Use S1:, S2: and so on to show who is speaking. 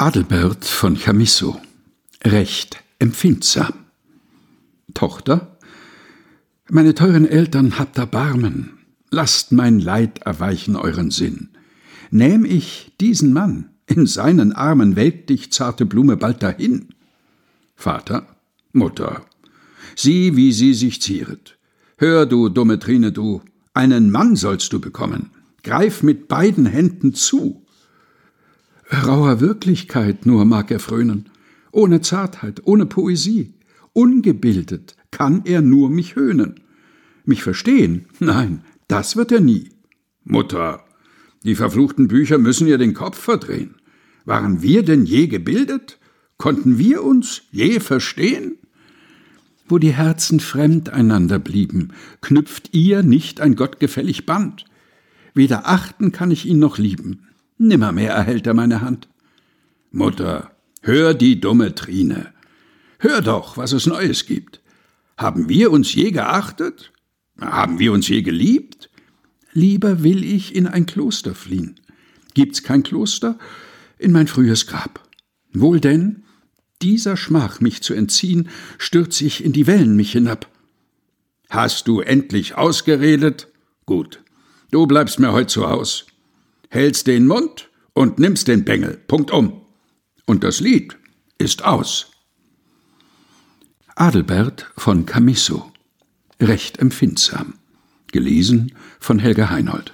S1: Adelbert von Chamisso Recht empfindsam Tochter Meine teuren Eltern habt Erbarmen, lasst mein Leid erweichen euren Sinn. Nähm ich diesen Mann, in seinen Armen welkt dich zarte Blume bald dahin. Vater, Mutter, sieh, wie sie sich zieret. Hör, du dumme Trine, du, einen Mann sollst du bekommen. Greif mit beiden Händen zu. Rauer Wirklichkeit nur mag er frönen, ohne Zartheit, ohne Poesie. Ungebildet kann er nur mich höhnen. Mich verstehen? Nein, das wird er nie.
S2: Mutter, die verfluchten Bücher müssen ihr den Kopf verdrehen. Waren wir denn je gebildet? Konnten wir uns je verstehen?
S1: Wo die Herzen fremd einander blieben, knüpft ihr nicht ein gottgefällig Band. Weder achten kann ich ihn noch lieben Nimmermehr erhält er meine Hand.
S2: Mutter, hör die dumme Trine. Hör doch, was es Neues gibt. Haben wir uns je geachtet? Haben wir uns je geliebt?
S1: Lieber will ich in ein Kloster fliehen. Gibt's kein Kloster? In mein frühes Grab. Wohl denn, dieser Schmach mich zu entziehen, stürz ich in die Wellen mich hinab.
S2: Hast du endlich ausgeredet? Gut, du bleibst mir heut zu Haus hältst den Mund und nimmst den Bengel. Punkt um. Und das Lied ist aus.
S1: Adelbert von Camisso. Recht empfindsam. Gelesen von Helga Heinold.